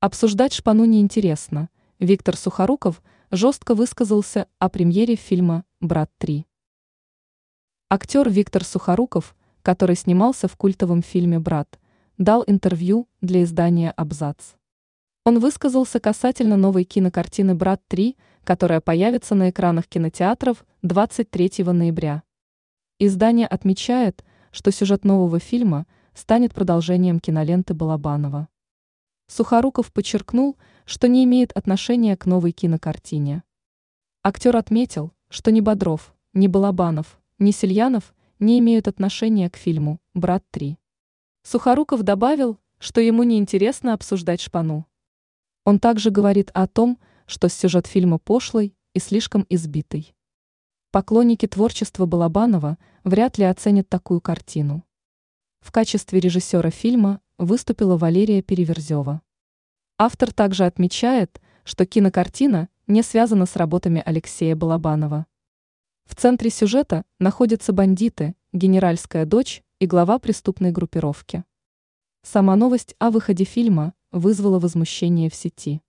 Обсуждать шпану неинтересно. Виктор Сухоруков жестко высказался о премьере фильма «Брат 3». Актер Виктор Сухоруков, который снимался в культовом фильме «Брат», дал интервью для издания «Абзац». Он высказался касательно новой кинокартины «Брат 3», которая появится на экранах кинотеатров 23 ноября. Издание отмечает, что сюжет нового фильма станет продолжением киноленты Балабанова. Сухоруков подчеркнул, что не имеет отношения к новой кинокартине. Актер отметил, что ни Бодров, ни Балабанов, ни Сельянов не имеют отношения к фильму «Брат 3». Сухоруков добавил, что ему не интересно обсуждать шпану. Он также говорит о том, что сюжет фильма пошлый и слишком избитый. Поклонники творчества Балабанова вряд ли оценят такую картину. В качестве режиссера фильма выступила Валерия Переверзева. Автор также отмечает, что кинокартина не связана с работами Алексея Балабанова. В центре сюжета находятся бандиты, генеральская дочь и глава преступной группировки. Сама новость о выходе фильма вызвала возмущение в сети.